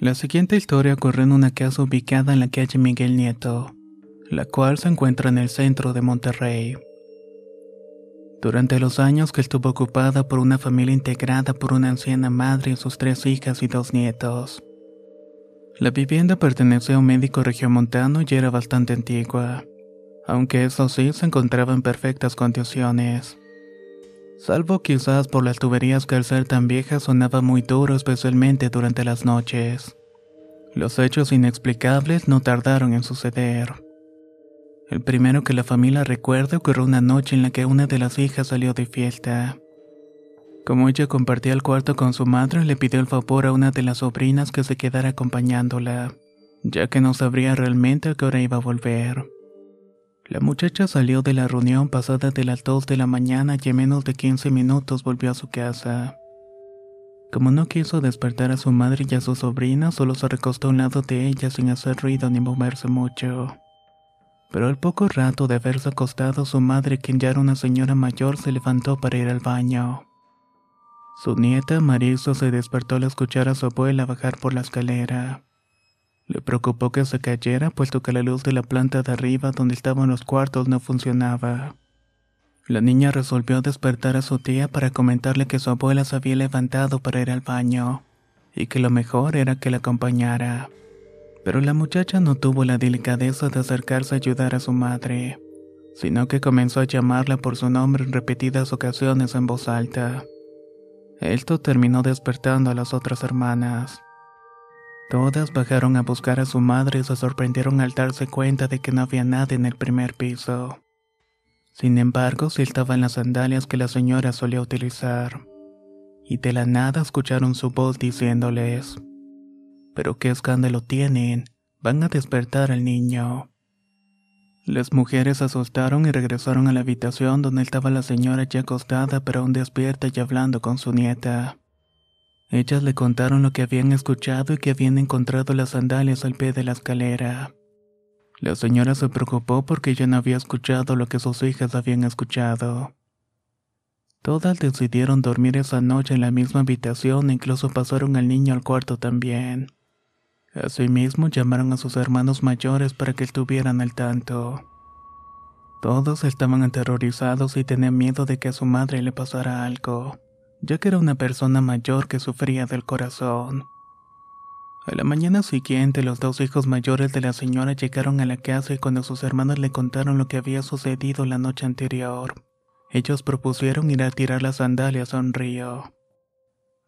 La siguiente historia ocurrió en una casa ubicada en la calle Miguel Nieto, la cual se encuentra en el centro de Monterrey. Durante los años que estuvo ocupada por una familia integrada por una anciana madre y sus tres hijas y dos nietos. La vivienda pertenecía a un médico regiomontano y era bastante antigua, aunque eso sí se encontraba en perfectas condiciones. Salvo quizás por las tuberías que al ser tan viejas sonaba muy duro especialmente durante las noches. Los hechos inexplicables no tardaron en suceder. El primero que la familia recuerda ocurrió una noche en la que una de las hijas salió de fiesta. Como ella compartía el cuarto con su madre, le pidió el favor a una de las sobrinas que se quedara acompañándola, ya que no sabría realmente a qué hora iba a volver. La muchacha salió de la reunión pasada de las 2 de la mañana y en menos de 15 minutos volvió a su casa. Como no quiso despertar a su madre y a su sobrina, solo se recostó a un lado de ella sin hacer ruido ni moverse mucho. Pero al poco rato de haberse acostado, su madre, quien ya era una señora mayor, se levantó para ir al baño. Su nieta, Marisa, se despertó al escuchar a su abuela bajar por la escalera. Le preocupó que se cayera, puesto que la luz de la planta de arriba donde estaban los cuartos no funcionaba. La niña resolvió despertar a su tía para comentarle que su abuela se había levantado para ir al baño, y que lo mejor era que la acompañara. Pero la muchacha no tuvo la delicadeza de acercarse a ayudar a su madre, sino que comenzó a llamarla por su nombre en repetidas ocasiones en voz alta. Esto terminó despertando a las otras hermanas. Todas bajaron a buscar a su madre y se sorprendieron al darse cuenta de que no había nada en el primer piso. Sin embargo, sí estaban las sandalias que la señora solía utilizar. Y de la nada escucharon su voz diciéndoles, Pero qué escándalo tienen, van a despertar al niño. Las mujeres asustaron y regresaron a la habitación donde estaba la señora ya acostada pero aún despierta y hablando con su nieta. Ellas le contaron lo que habían escuchado y que habían encontrado las sandalias al pie de la escalera. La señora se preocupó porque ya no había escuchado lo que sus hijas habían escuchado. Todas decidieron dormir esa noche en la misma habitación e incluso pasaron al niño al cuarto también. Asimismo llamaron a sus hermanos mayores para que estuvieran al tanto. Todos estaban aterrorizados y tenían miedo de que a su madre le pasara algo ya que era una persona mayor que sufría del corazón. A la mañana siguiente, los dos hijos mayores de la señora llegaron a la casa y cuando sus hermanos le contaron lo que había sucedido la noche anterior, ellos propusieron ir a tirar las sandalias a un río.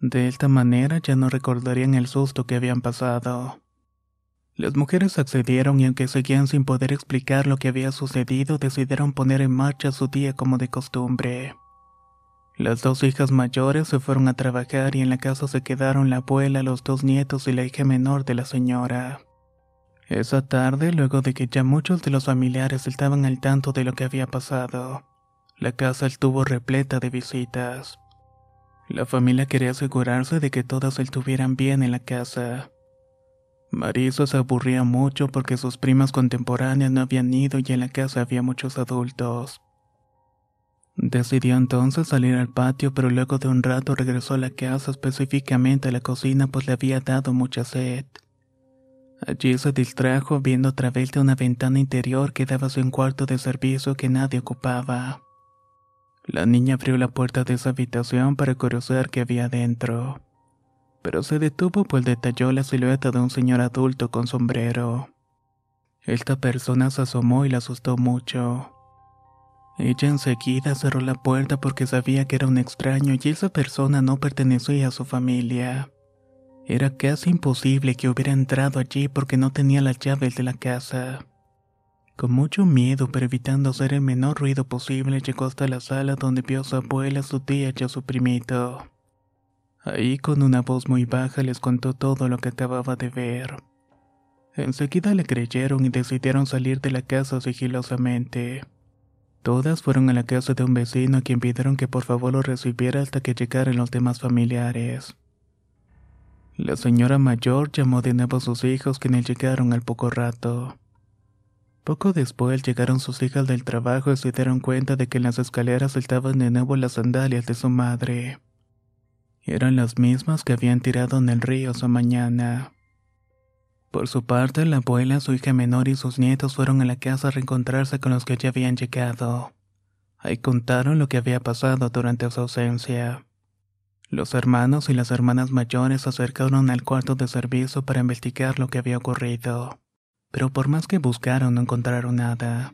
De esta manera ya no recordarían el susto que habían pasado. Las mujeres accedieron y aunque seguían sin poder explicar lo que había sucedido, decidieron poner en marcha su día como de costumbre. Las dos hijas mayores se fueron a trabajar y en la casa se quedaron la abuela, los dos nietos y la hija menor de la señora. Esa tarde, luego de que ya muchos de los familiares estaban al tanto de lo que había pasado, la casa estuvo repleta de visitas. La familia quería asegurarse de que todas estuvieran bien en la casa. Marisa se aburría mucho porque sus primas contemporáneas no habían ido y en la casa había muchos adultos. Decidió entonces salir al patio, pero luego de un rato regresó a la casa, específicamente a la cocina, pues le había dado mucha sed. Allí se distrajo viendo a través de una ventana interior que daba a un cuarto de servicio que nadie ocupaba. La niña abrió la puerta de esa habitación para conocer qué había dentro, pero se detuvo pues detalló la silueta de un señor adulto con sombrero. Esta persona se asomó y la asustó mucho. Ella enseguida cerró la puerta porque sabía que era un extraño y esa persona no pertenecía a su familia. Era casi imposible que hubiera entrado allí porque no tenía las llaves de la casa. Con mucho miedo, pero evitando hacer el menor ruido posible, llegó hasta la sala donde vio a su abuela, su tía y a su primito. Ahí, con una voz muy baja, les contó todo lo que acababa de ver. Enseguida le creyeron y decidieron salir de la casa sigilosamente. Todas fueron a la casa de un vecino a quien pidieron que por favor lo recibiera hasta que llegaran los demás familiares. La señora mayor llamó de nuevo a sus hijos quienes llegaron al poco rato. Poco después llegaron sus hijas del trabajo y se dieron cuenta de que en las escaleras estaban de nuevo las sandalias de su madre. Eran las mismas que habían tirado en el río esa mañana. Por su parte, la abuela, su hija menor y sus nietos fueron a la casa a reencontrarse con los que ya habían llegado. Ahí contaron lo que había pasado durante su ausencia. Los hermanos y las hermanas mayores se acercaron al cuarto de servicio para investigar lo que había ocurrido, pero por más que buscaron no encontraron nada.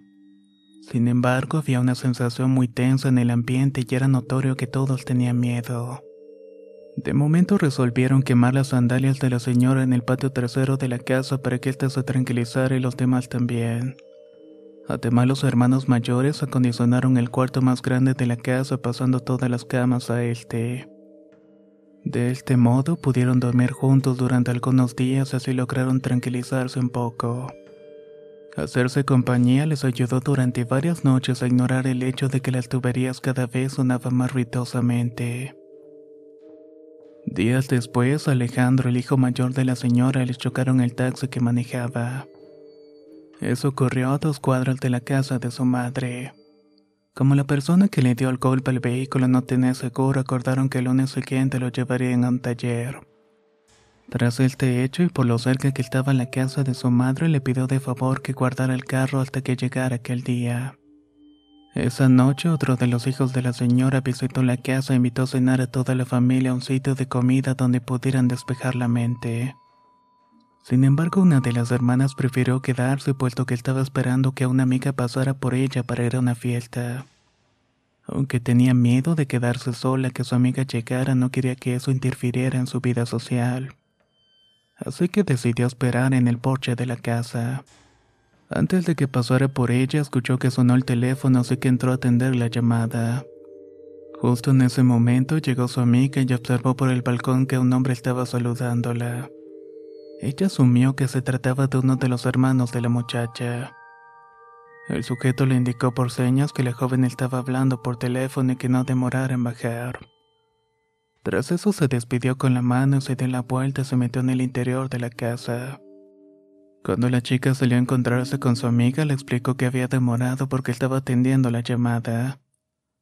Sin embargo, había una sensación muy tensa en el ambiente y era notorio que todos tenían miedo. De momento resolvieron quemar las sandalias de la señora en el patio trasero de la casa para que ésta se tranquilizara y los demás también. Además, los hermanos mayores acondicionaron el cuarto más grande de la casa pasando todas las camas a este. De este modo pudieron dormir juntos durante algunos días así lograron tranquilizarse un poco. Hacerse compañía les ayudó durante varias noches a ignorar el hecho de que las tuberías cada vez sonaban más ruidosamente. Días después, Alejandro, el hijo mayor de la señora, les chocaron el taxi que manejaba. Eso ocurrió a dos cuadras de la casa de su madre. Como la persona que le dio el golpe al vehículo no tenía seguro, acordaron que el lunes siguiente lo llevarían a un taller. Tras este hecho y por lo cerca que estaba la casa de su madre, le pidió de favor que guardara el carro hasta que llegara aquel día. Esa noche, otro de los hijos de la señora visitó la casa e invitó a cenar a toda la familia a un sitio de comida donde pudieran despejar la mente. Sin embargo, una de las hermanas prefirió quedarse puesto que estaba esperando que una amiga pasara por ella para ir a una fiesta. Aunque tenía miedo de quedarse sola que su amiga llegara, no quería que eso interfiriera en su vida social. Así que decidió esperar en el porche de la casa. Antes de que pasara por ella, escuchó que sonó el teléfono, así que entró a atender la llamada. Justo en ese momento llegó su amiga y observó por el balcón que un hombre estaba saludándola. Ella asumió que se trataba de uno de los hermanos de la muchacha. El sujeto le indicó por señas que la joven estaba hablando por teléfono y que no demorara en bajar. Tras eso se despidió con la mano se dio la vuelta y se metió en el interior de la casa. Cuando la chica salió a encontrarse con su amiga, le explicó que había demorado porque estaba atendiendo la llamada.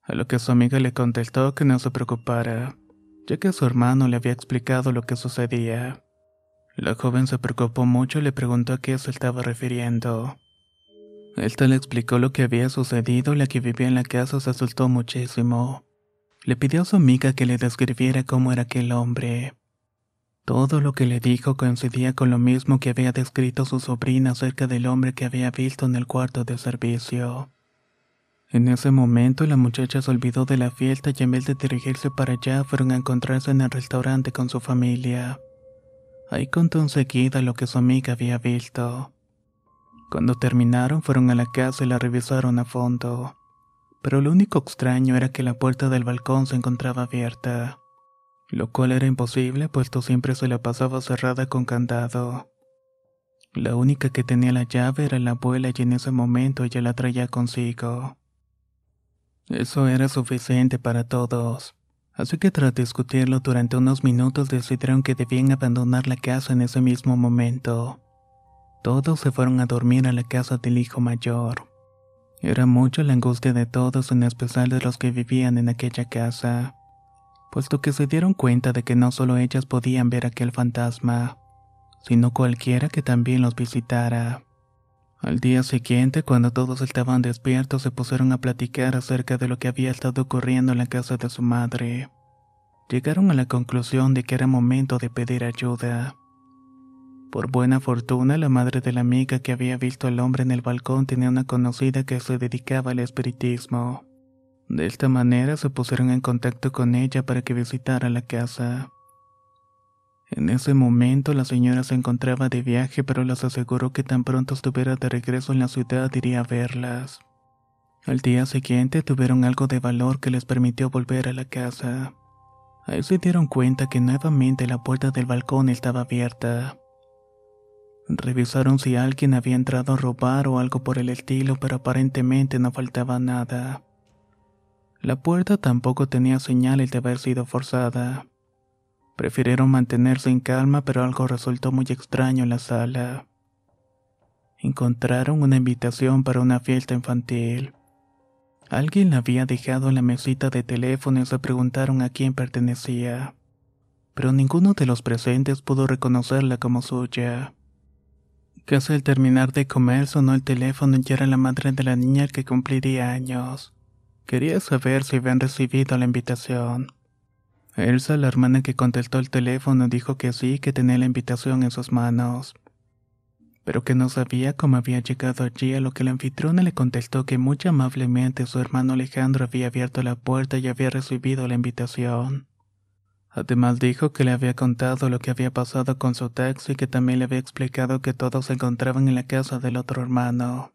A lo que su amiga le contestó que no se preocupara, ya que su hermano le había explicado lo que sucedía. La joven se preocupó mucho y le preguntó a qué se estaba refiriendo. Esta le explicó lo que había sucedido y la que vivía en la casa se asustó muchísimo. Le pidió a su amiga que le describiera cómo era aquel hombre. Todo lo que le dijo coincidía con lo mismo que había descrito su sobrina acerca del hombre que había visto en el cuarto de servicio. En ese momento la muchacha se olvidó de la fiesta y en vez de dirigirse para allá fueron a encontrarse en el restaurante con su familia. Ahí contó enseguida lo que su amiga había visto. Cuando terminaron fueron a la casa y la revisaron a fondo. Pero lo único extraño era que la puerta del balcón se encontraba abierta, lo cual era imposible puesto siempre se la pasaba cerrada con candado. La única que tenía la llave era la abuela y en ese momento ella la traía consigo. Eso era suficiente para todos. Así que tras discutirlo durante unos minutos decidieron que debían abandonar la casa en ese mismo momento. Todos se fueron a dormir a la casa del hijo mayor. Era mucho la angustia de todos, en especial de los que vivían en aquella casa, puesto que se dieron cuenta de que no solo ellas podían ver aquel fantasma, sino cualquiera que también los visitara. Al día siguiente, cuando todos estaban despiertos, se pusieron a platicar acerca de lo que había estado ocurriendo en la casa de su madre. Llegaron a la conclusión de que era momento de pedir ayuda. Por buena fortuna, la madre de la amiga que había visto al hombre en el balcón tenía una conocida que se dedicaba al espiritismo. De esta manera se pusieron en contacto con ella para que visitara la casa. En ese momento la señora se encontraba de viaje, pero les aseguró que tan pronto estuviera de regreso en la ciudad iría a verlas. Al día siguiente tuvieron algo de valor que les permitió volver a la casa. Ahí se dieron cuenta que nuevamente la puerta del balcón estaba abierta. Revisaron si alguien había entrado a robar o algo por el estilo, pero aparentemente no faltaba nada. La puerta tampoco tenía señales de haber sido forzada. Prefirieron mantenerse en calma, pero algo resultó muy extraño en la sala. Encontraron una invitación para una fiesta infantil. Alguien la había dejado en la mesita de teléfono y se preguntaron a quién pertenecía. Pero ninguno de los presentes pudo reconocerla como suya. Casi al terminar de comer sonó el teléfono y era la madre de la niña que cumpliría años. Quería saber si habían recibido la invitación. Elsa, la hermana que contestó el teléfono, dijo que sí, que tenía la invitación en sus manos, pero que no sabía cómo había llegado allí, a lo que la anfitriona le contestó que muy amablemente su hermano Alejandro había abierto la puerta y había recibido la invitación. Además dijo que le había contado lo que había pasado con su taxi y que también le había explicado que todos se encontraban en la casa del otro hermano.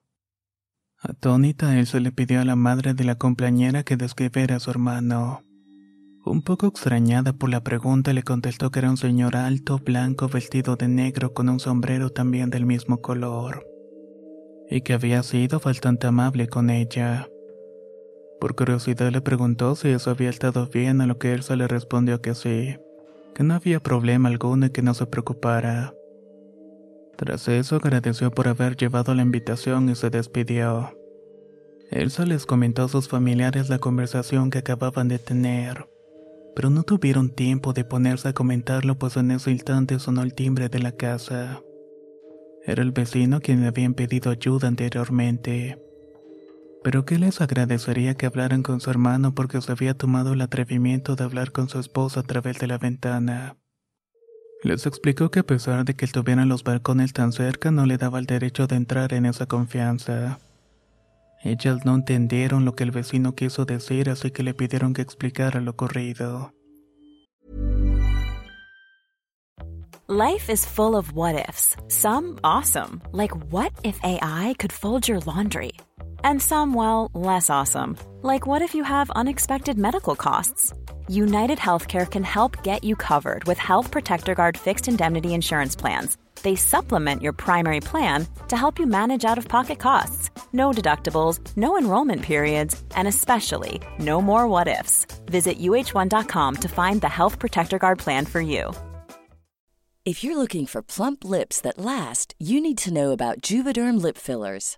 Atónita, Elsa le pidió a la madre de la compañera que describiera a su hermano. Un poco extrañada por la pregunta, le contestó que era un señor alto, blanco, vestido de negro, con un sombrero también del mismo color, y que había sido bastante amable con ella. Por curiosidad le preguntó si eso había estado bien, a lo que Elsa le respondió que sí, que no había problema alguno y que no se preocupara. Tras eso agradeció por haber llevado la invitación y se despidió. Elsa les comentó a sus familiares la conversación que acababan de tener pero no tuvieron tiempo de ponerse a comentarlo pues en ese instante sonó el timbre de la casa. Era el vecino quien le habían pedido ayuda anteriormente. Pero que les agradecería que hablaran con su hermano porque se había tomado el atrevimiento de hablar con su esposa a través de la ventana. Les explicó que a pesar de que estuvieran los balcones tan cerca no le daba el derecho de entrar en esa confianza. Ellas no entendieron lo que el vecino quiso decir, así que le pidieron que explicara lo ocurrido. Life is full of what ifs. Some awesome, like what if AI could fold your laundry? And some, well, less awesome, like what if you have unexpected medical costs? United Healthcare can help get you covered with Health Protector Guard fixed indemnity insurance plans they supplement your primary plan to help you manage out of pocket costs. No deductibles, no enrollment periods, and especially no more what ifs. Visit uh1.com to find the Health Protector Guard plan for you. If you're looking for plump lips that last, you need to know about Juvederm lip fillers.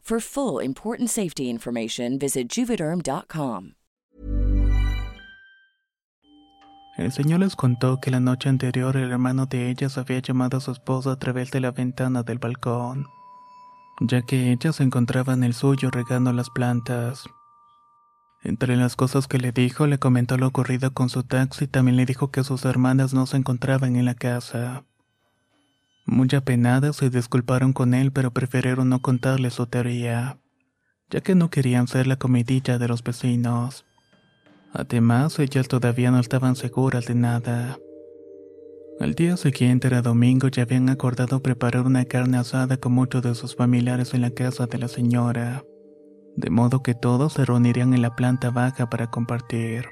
For full important safety information, visit juvederm.com. El señor les contó que la noche anterior el hermano de ellas había llamado a su esposa a través de la ventana del balcón, ya que ella se encontraba en el suyo regando las plantas. Entre las cosas que le dijo, le comentó lo ocurrido con su taxi y también le dijo que sus hermanas no se encontraban en la casa. Muy apenadas se disculparon con él, pero prefirieron no contarle su teoría, ya que no querían ser la comidilla de los vecinos. Además, ellas todavía no estaban seguras de nada. Al día siguiente era domingo y habían acordado preparar una carne asada con muchos de sus familiares en la casa de la señora, de modo que todos se reunirían en la planta baja para compartir.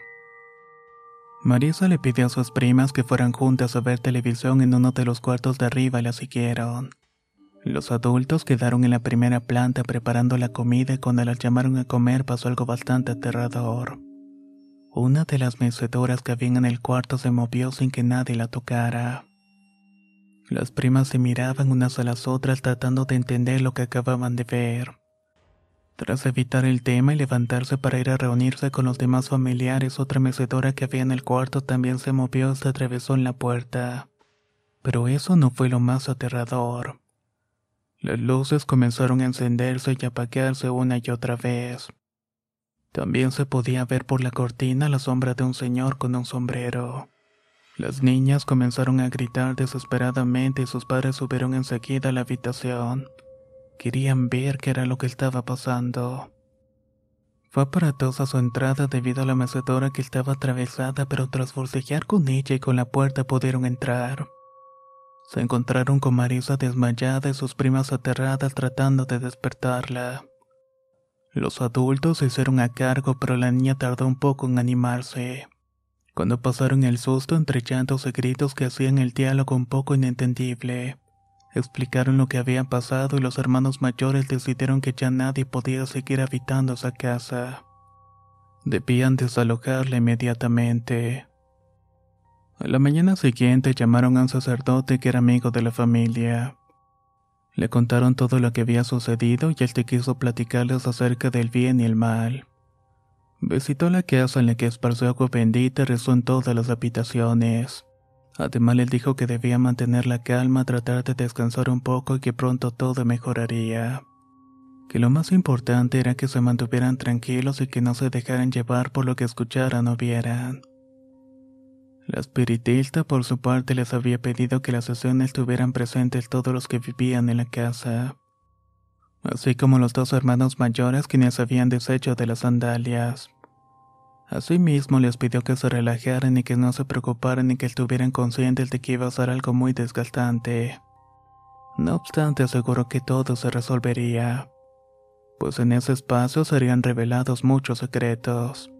Marisa le pidió a sus primas que fueran juntas a ver televisión en uno de los cuartos de arriba y la siguieron. Los adultos quedaron en la primera planta preparando la comida y cuando las llamaron a comer pasó algo bastante aterrador. Una de las mecedoras que habían en el cuarto se movió sin que nadie la tocara. Las primas se miraban unas a las otras tratando de entender lo que acababan de ver. Tras evitar el tema y levantarse para ir a reunirse con los demás familiares, otra mecedora que había en el cuarto también se movió y se atravesó en la puerta. Pero eso no fue lo más aterrador. Las luces comenzaron a encenderse y apagarse una y otra vez. También se podía ver por la cortina la sombra de un señor con un sombrero. Las niñas comenzaron a gritar desesperadamente y sus padres subieron enseguida a la habitación. Querían ver qué era lo que estaba pasando. Fue aparatosa su entrada debido a la mecedora que estaba atravesada, pero tras forcejear con ella y con la puerta pudieron entrar. Se encontraron con Marisa desmayada y sus primas aterradas tratando de despertarla. Los adultos se hicieron a cargo, pero la niña tardó un poco en animarse. Cuando pasaron el susto entre llantos y gritos que hacían el diálogo un poco inentendible, Explicaron lo que había pasado y los hermanos mayores decidieron que ya nadie podía seguir habitando esa casa. Debían desalojarla inmediatamente. A la mañana siguiente llamaron a un sacerdote que era amigo de la familia. Le contaron todo lo que había sucedido y él te quiso platicarles acerca del bien y el mal. Visitó la casa en la que esparció agua bendita y rezó en todas las habitaciones. Además les dijo que debía mantener la calma, tratar de descansar un poco y que pronto todo mejoraría. Que lo más importante era que se mantuvieran tranquilos y que no se dejaran llevar por lo que escucharan o vieran. La espiritista por su parte les había pedido que las sesiones estuvieran presentes todos los que vivían en la casa, así como los dos hermanos mayores quienes habían deshecho de las sandalias. Asimismo les pidió que se relajaran y que no se preocuparan y que estuvieran conscientes de que iba a ser algo muy desgastante. No obstante aseguró que todo se resolvería, pues en ese espacio serían revelados muchos secretos.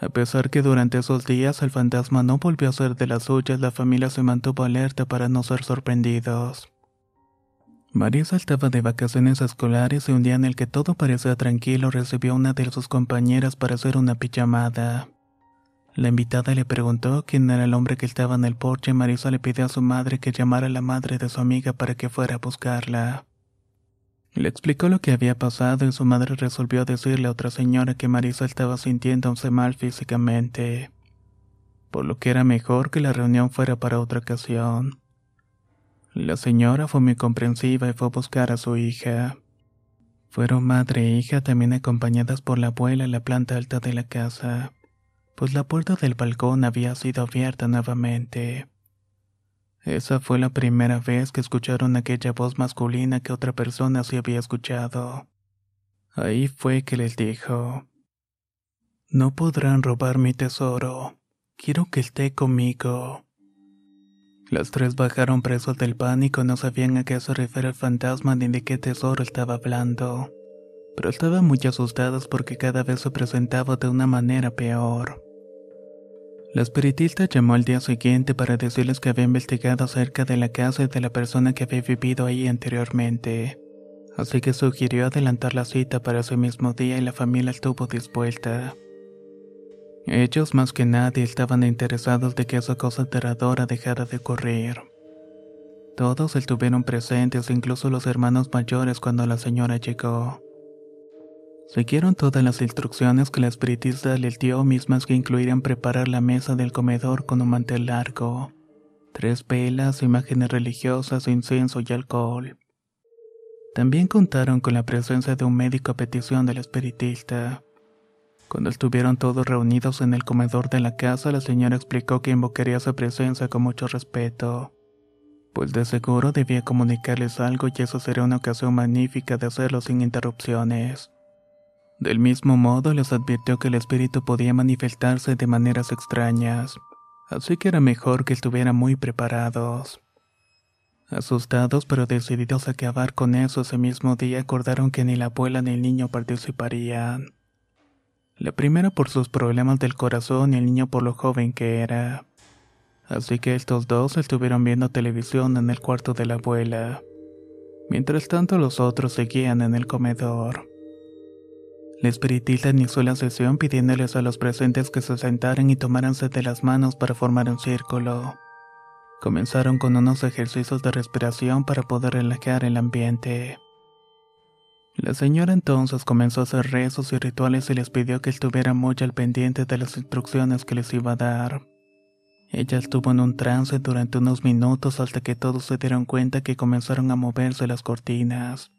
A pesar que durante esos días el fantasma no volvió a ser de las suyas, la familia se mantuvo alerta para no ser sorprendidos. Marisa estaba de vacaciones escolares y un día en el que todo parecía tranquilo recibió a una de sus compañeras para hacer una pijamada. La invitada le preguntó quién era el hombre que estaba en el porche y Marisa le pidió a su madre que llamara a la madre de su amiga para que fuera a buscarla. Le explicó lo que había pasado y su madre resolvió decirle a otra señora que Marisa estaba sintiéndose mal físicamente, por lo que era mejor que la reunión fuera para otra ocasión. La señora fue muy comprensiva y fue a buscar a su hija. Fueron madre e hija también acompañadas por la abuela en la planta alta de la casa, pues la puerta del balcón había sido abierta nuevamente. Esa fue la primera vez que escucharon aquella voz masculina que otra persona se había escuchado. Ahí fue que les dijo, No podrán robar mi tesoro, quiero que esté conmigo. Las tres bajaron presos del pánico, no sabían a qué se refiere el fantasma ni de qué tesoro estaba hablando. Pero estaban muy asustadas porque cada vez se presentaba de una manera peor. La espiritista llamó al día siguiente para decirles que había investigado acerca de la casa y de la persona que había vivido ahí anteriormente. Así que sugirió adelantar la cita para ese mismo día y la familia estuvo dispuesta. Ellos más que nadie estaban interesados de que esa cosa aterradora dejara de ocurrir. Todos estuvieron presentes, incluso los hermanos mayores cuando la señora llegó. Siguieron todas las instrucciones que la espiritista les dio, mismas que incluían preparar la mesa del comedor con un mantel largo, tres velas, imágenes religiosas, incienso y alcohol. También contaron con la presencia de un médico a petición del espiritista. Cuando estuvieron todos reunidos en el comedor de la casa, la señora explicó que invocaría su presencia con mucho respeto, pues de seguro debía comunicarles algo y eso sería una ocasión magnífica de hacerlo sin interrupciones. Del mismo modo, les advirtió que el espíritu podía manifestarse de maneras extrañas, así que era mejor que estuvieran muy preparados. Asustados pero decididos a acabar con eso ese mismo día acordaron que ni la abuela ni el niño participarían. La primera por sus problemas del corazón y el niño por lo joven que era. Así que estos dos estuvieron viendo televisión en el cuarto de la abuela. Mientras tanto los otros seguían en el comedor. La espiritista inició la sesión pidiéndoles a los presentes que se sentaran y tomáranse de las manos para formar un círculo. Comenzaron con unos ejercicios de respiración para poder relajar el ambiente. La señora entonces comenzó a hacer rezos y rituales y les pidió que estuvieran muy al pendiente de las instrucciones que les iba a dar. Ella estuvo en un trance durante unos minutos hasta que todos se dieron cuenta que comenzaron a moverse las cortinas.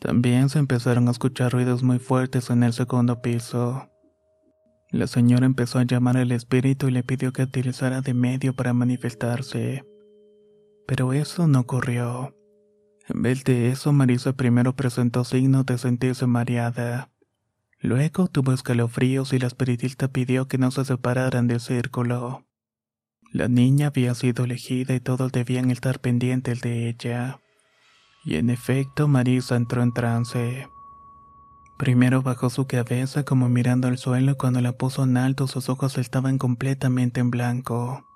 También se empezaron a escuchar ruidos muy fuertes en el segundo piso. La señora empezó a llamar al espíritu y le pidió que utilizara de medio para manifestarse. Pero eso no ocurrió. En vez de eso, Marisa primero presentó signos de sentirse mareada. Luego tuvo escalofríos y la espiritista pidió que no se separaran del círculo. La niña había sido elegida y todos debían estar pendientes de ella. Y en efecto, Marisa entró en trance. Primero bajó su cabeza como mirando al suelo cuando la puso en alto sus ojos estaban completamente en blanco.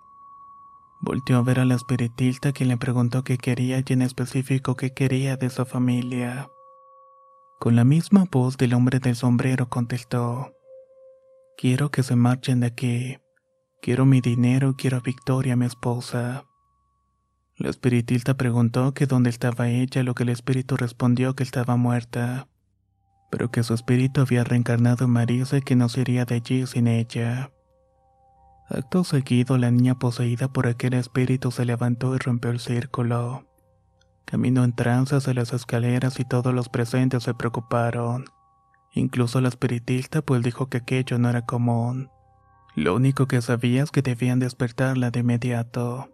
Volteó a ver a la espiritista quien le preguntó qué quería y en específico qué quería de su familia. Con la misma voz del hombre del sombrero contestó, Quiero que se marchen de aquí. Quiero mi dinero, quiero a Victoria, mi esposa. La espiritista preguntó que dónde estaba ella, lo que el espíritu respondió que estaba muerta pero que su espíritu había reencarnado en Marisa y que no se iría de allí sin ella. Acto seguido, la niña poseída por aquel espíritu se levantó y rompió el círculo. Caminó en trance hacia las escaleras y todos los presentes se preocuparon. Incluso la espiritista pues dijo que aquello no era común. Lo único que sabía es que debían despertarla de inmediato.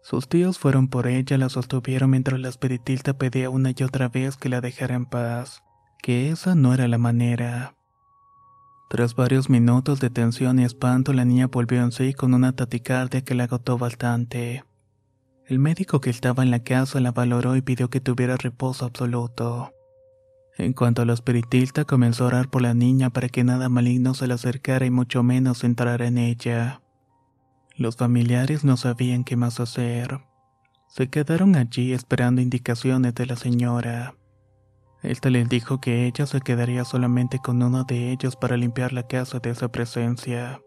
Sus tíos fueron por ella, la sostuvieron mientras la espiritista pedía una y otra vez que la dejara en paz que esa no era la manera. Tras varios minutos de tensión y espanto, la niña volvió en sí con una taticardia que la agotó bastante. El médico que estaba en la casa la valoró y pidió que tuviera reposo absoluto. En cuanto a la espiritista, comenzó a orar por la niña para que nada maligno se le acercara y mucho menos entrara en ella. Los familiares no sabían qué más hacer. Se quedaron allí esperando indicaciones de la señora. Éste les dijo que ella se quedaría solamente con uno de ellos para limpiar la casa de esa presencia,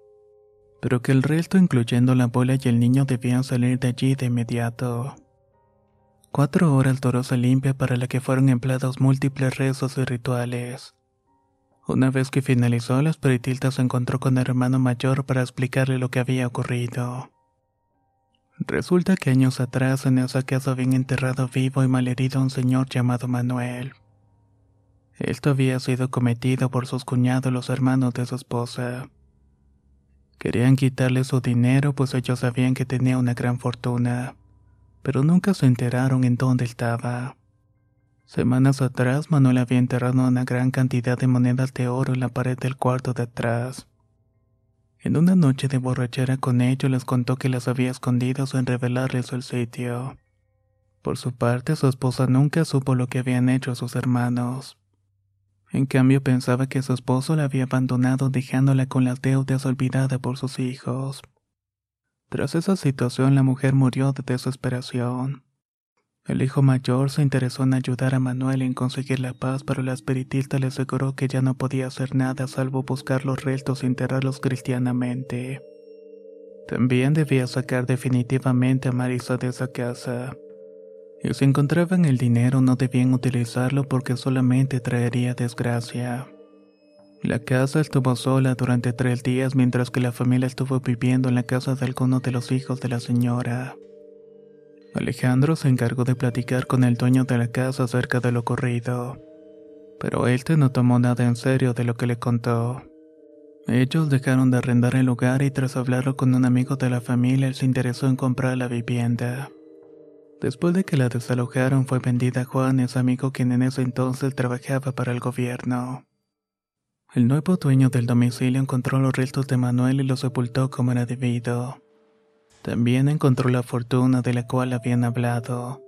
pero que el resto, incluyendo la abuela y el niño, debían salir de allí de inmediato. Cuatro horas esa limpia para la que fueron empleados múltiples rezos y rituales. Una vez que finalizó, la espiritista se encontró con el hermano mayor para explicarle lo que había ocurrido. Resulta que años atrás en esa casa habían enterrado vivo y malherido a un señor llamado Manuel. Esto había sido cometido por sus cuñados los hermanos de su esposa. Querían quitarle su dinero pues ellos sabían que tenía una gran fortuna, pero nunca se enteraron en dónde estaba. Semanas atrás Manuel había enterrado una gran cantidad de monedas de oro en la pared del cuarto de atrás. En una noche de borrachera con ellos les contó que las había escondido sin revelarles el sitio. Por su parte, su esposa nunca supo lo que habían hecho sus hermanos. En cambio pensaba que su esposo la había abandonado dejándola con las deudas olvidada por sus hijos. Tras esa situación la mujer murió de desesperación. El hijo mayor se interesó en ayudar a Manuel en conseguir la paz, pero la espiritista le aseguró que ya no podía hacer nada salvo buscar los restos y enterrarlos cristianamente. También debía sacar definitivamente a Marisa de esa casa si encontraban el dinero no debían utilizarlo porque solamente traería desgracia. La casa estuvo sola durante tres días mientras que la familia estuvo viviendo en la casa de alguno de los hijos de la señora. Alejandro se encargó de platicar con el dueño de la casa acerca de lo ocurrido, pero él no tomó nada en serio de lo que le contó. Ellos dejaron de arrendar el lugar y tras hablarlo con un amigo de la familia, él se interesó en comprar la vivienda. Después de que la desalojaron, fue vendida a Juan, su amigo quien en ese entonces trabajaba para el gobierno. El nuevo dueño del domicilio encontró los restos de Manuel y los sepultó como era debido. También encontró la fortuna de la cual habían hablado.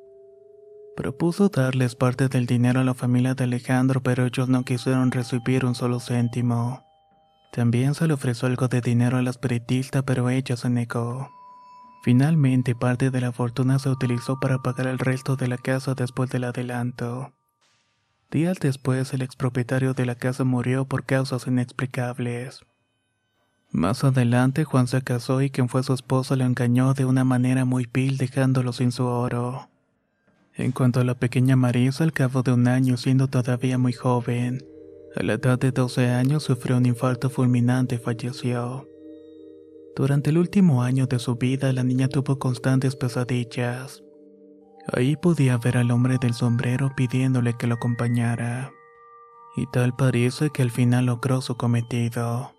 Propuso darles parte del dinero a la familia de Alejandro, pero ellos no quisieron recibir un solo céntimo. También se le ofreció algo de dinero a la espiritista, pero ella se negó. Finalmente, parte de la fortuna se utilizó para pagar el resto de la casa después del adelanto. Días después, el expropietario de la casa murió por causas inexplicables. Más adelante, Juan se casó y quien fue su esposo lo engañó de una manera muy vil dejándolo sin su oro. En cuanto a la pequeña Marisa, al cabo de un año siendo todavía muy joven, a la edad de 12 años sufrió un infarto fulminante y falleció. Durante el último año de su vida, la niña tuvo constantes pesadillas. Ahí podía ver al hombre del sombrero pidiéndole que lo acompañara. Y tal parece que al final logró su cometido.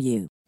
you.